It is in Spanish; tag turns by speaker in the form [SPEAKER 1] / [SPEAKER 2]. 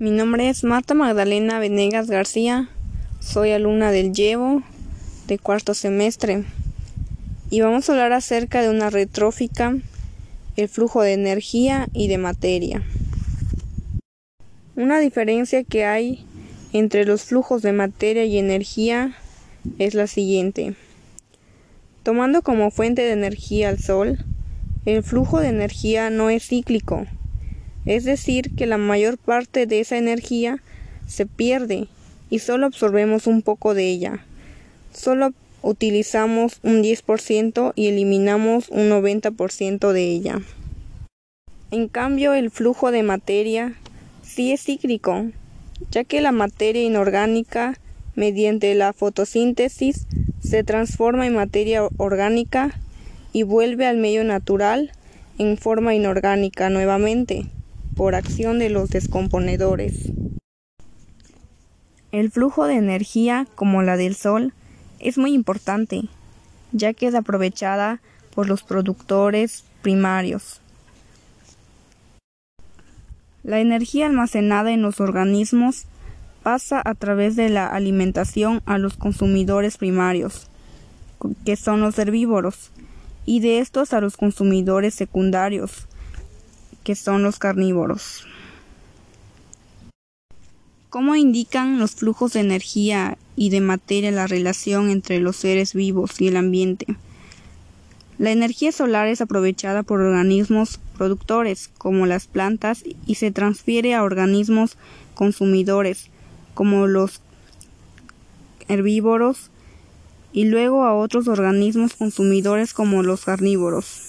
[SPEAKER 1] Mi nombre es Marta Magdalena Venegas García, soy alumna del Llevo de cuarto semestre y vamos a hablar acerca de una retrófica, el flujo de energía y de materia. Una diferencia que hay entre los flujos de materia y energía es la siguiente. Tomando como fuente de energía al Sol, el flujo de energía no es cíclico, es decir, que la mayor parte de esa energía se pierde y solo absorbemos un poco de ella. Solo utilizamos un 10% y eliminamos un 90% de ella. En cambio, el flujo de materia sí es cíclico, ya que la materia inorgánica, mediante la fotosíntesis, se transforma en materia orgánica y vuelve al medio natural en forma inorgánica nuevamente por acción de los descomponedores. El flujo de energía, como la del Sol, es muy importante, ya que es aprovechada por los productores primarios. La energía almacenada en los organismos pasa a través de la alimentación a los consumidores primarios, que son los herbívoros, y de estos a los consumidores secundarios, que son los carnívoros. ¿Cómo indican los flujos de energía y de materia la relación entre los seres vivos y el ambiente? La energía solar es aprovechada por organismos productores, como las plantas, y se transfiere a organismos consumidores, como los herbívoros, y luego a otros organismos consumidores como los carnívoros.